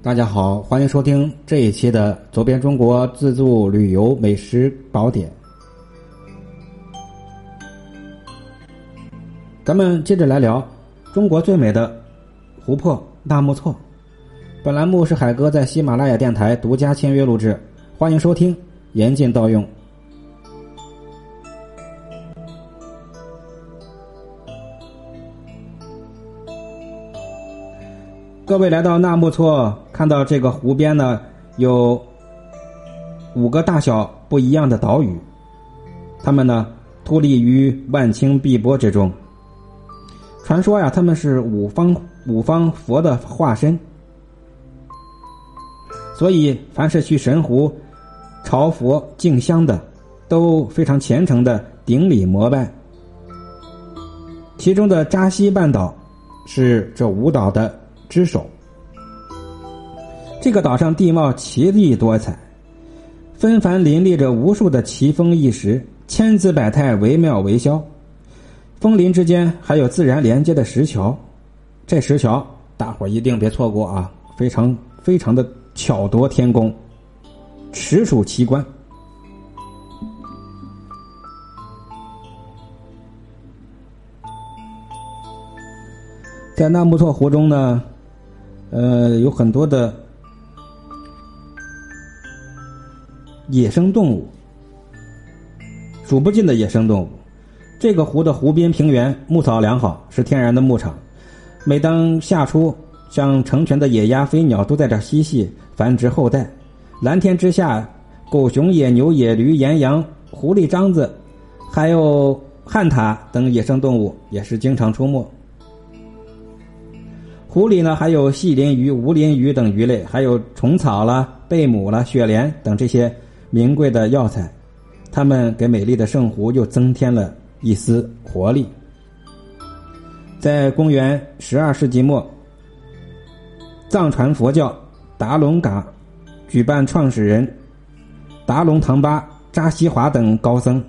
大家好，欢迎收听这一期的《走遍中国自助旅游美食宝典》。咱们接着来聊中国最美的湖泊纳木错。本栏目是海哥在喜马拉雅电台独家签约录制，欢迎收听，严禁盗用。各位来到纳木错，看到这个湖边呢，有五个大小不一样的岛屿，它们呢矗立于万顷碧波之中。传说呀，他们是五方五方佛的化身，所以凡是去神湖朝佛敬香的，都非常虔诚的顶礼膜拜。其中的扎西半岛是这五岛的。之首。这个岛上地貌奇丽多彩，纷繁林立着无数的奇峰异石，千姿百态，惟妙惟肖。峰林之间还有自然连接的石桥，这石桥大伙一定别错过啊！非常非常的巧夺天工，实属奇观。在纳木错湖中呢。呃，有很多的野生动物，数不尽的野生动物。这个湖的湖边平原牧草良好，是天然的牧场。每当夏初，像成群的野鸭、飞鸟都在这嬉戏、繁殖后代。蓝天之下，狗熊、野牛、野驴、岩羊、狐狸、獐子，还有旱獭等野生动物也是经常出没。湖里呢，还有细鳞鱼、无鳞鱼等鱼类，还有虫草啦、贝母啦、雪莲等这些名贵的药材，它们给美丽的圣湖又增添了一丝活力。在公元十二世纪末，藏传佛教达隆嘎举办创始人达隆唐巴扎西华等高僧，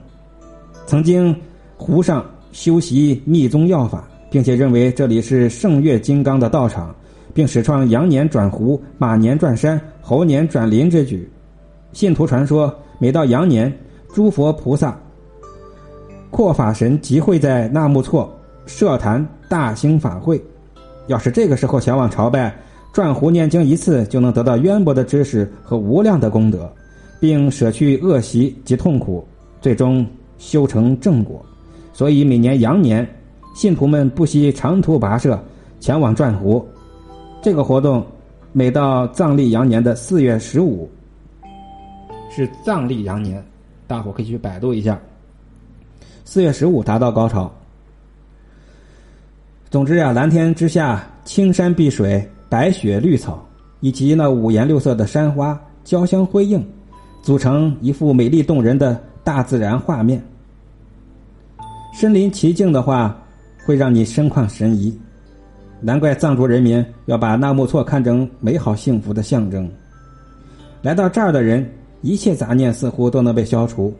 曾经湖上修习密宗药法。并且认为这里是圣月金刚的道场，并始创羊年转湖、马年转山、猴年转林之举。信徒传说，每到羊年，诸佛菩萨、阔法神集会在纳木错设坛大兴法会。要是这个时候前往朝拜、转湖念经一次，就能得到渊博的知识和无量的功德，并舍去恶习及痛苦，最终修成正果。所以每年羊年。信徒们不惜长途跋涉前往转湖，这个活动每到藏历羊年的四月十五，是藏历羊年，大伙可以去百度一下。四月十五达到高潮。总之呀，蓝天之下，青山碧水，白雪绿草，以及那五颜六色的山花交相辉映，组成一幅美丽动人的大自然画面。身临其境的话。会让你心旷神怡，难怪藏族人民要把纳木错看成美好幸福的象征。来到这儿的人，一切杂念似乎都能被消除，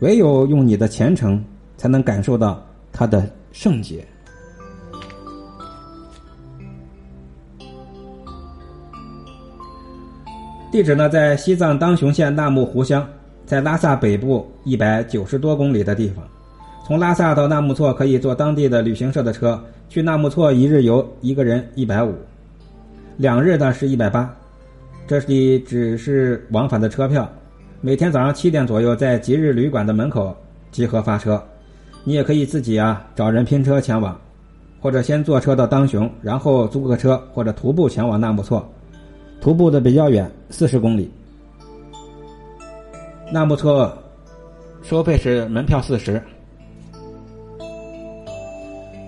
唯有用你的虔诚，才能感受到它的圣洁。地址呢，在西藏当雄县纳木湖乡，在拉萨北部一百九十多公里的地方。从拉萨到纳木错可以坐当地的旅行社的车，去纳木错一日游，一个人一百五，两日呢是一百八，这里只是往返的车票。每天早上七点左右在吉日旅馆的门口集合发车，你也可以自己啊找人拼车前往，或者先坐车到当雄，然后租个车或者徒步前往纳木错，徒步的比较远，四十公里。纳木错收费是门票四十。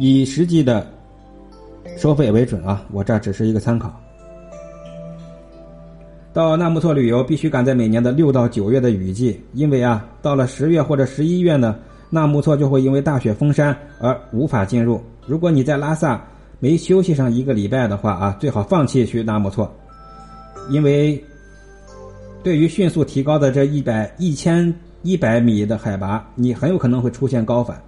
以实际的收费为准啊！我这只是一个参考。到纳木错旅游必须赶在每年的六到九月的雨季，因为啊，到了十月或者十一月呢，纳木错就会因为大雪封山而无法进入。如果你在拉萨没休息上一个礼拜的话啊，最好放弃去纳木错，因为对于迅速提高的这一百一千一百米的海拔，你很有可能会出现高反。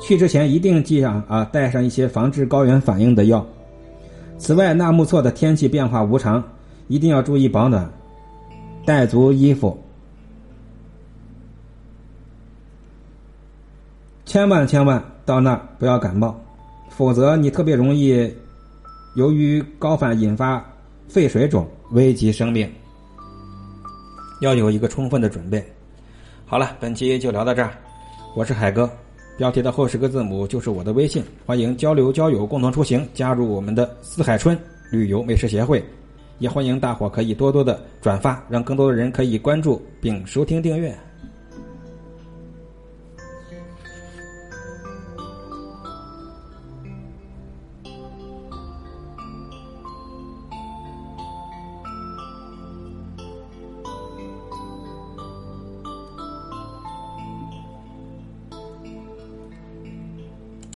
去之前一定记上啊，带上一些防治高原反应的药。此外，纳木错的天气变化无常，一定要注意保暖，带足衣服，千万千万到那不要感冒，否则你特别容易由于高反引发肺水肿，危及生命。要有一个充分的准备。好了，本期就聊到这儿，我是海哥。标题的后十个字母就是我的微信，欢迎交流交友，共同出行，加入我们的四海春旅游美食协会，也欢迎大伙可以多多的转发，让更多的人可以关注并收听订阅。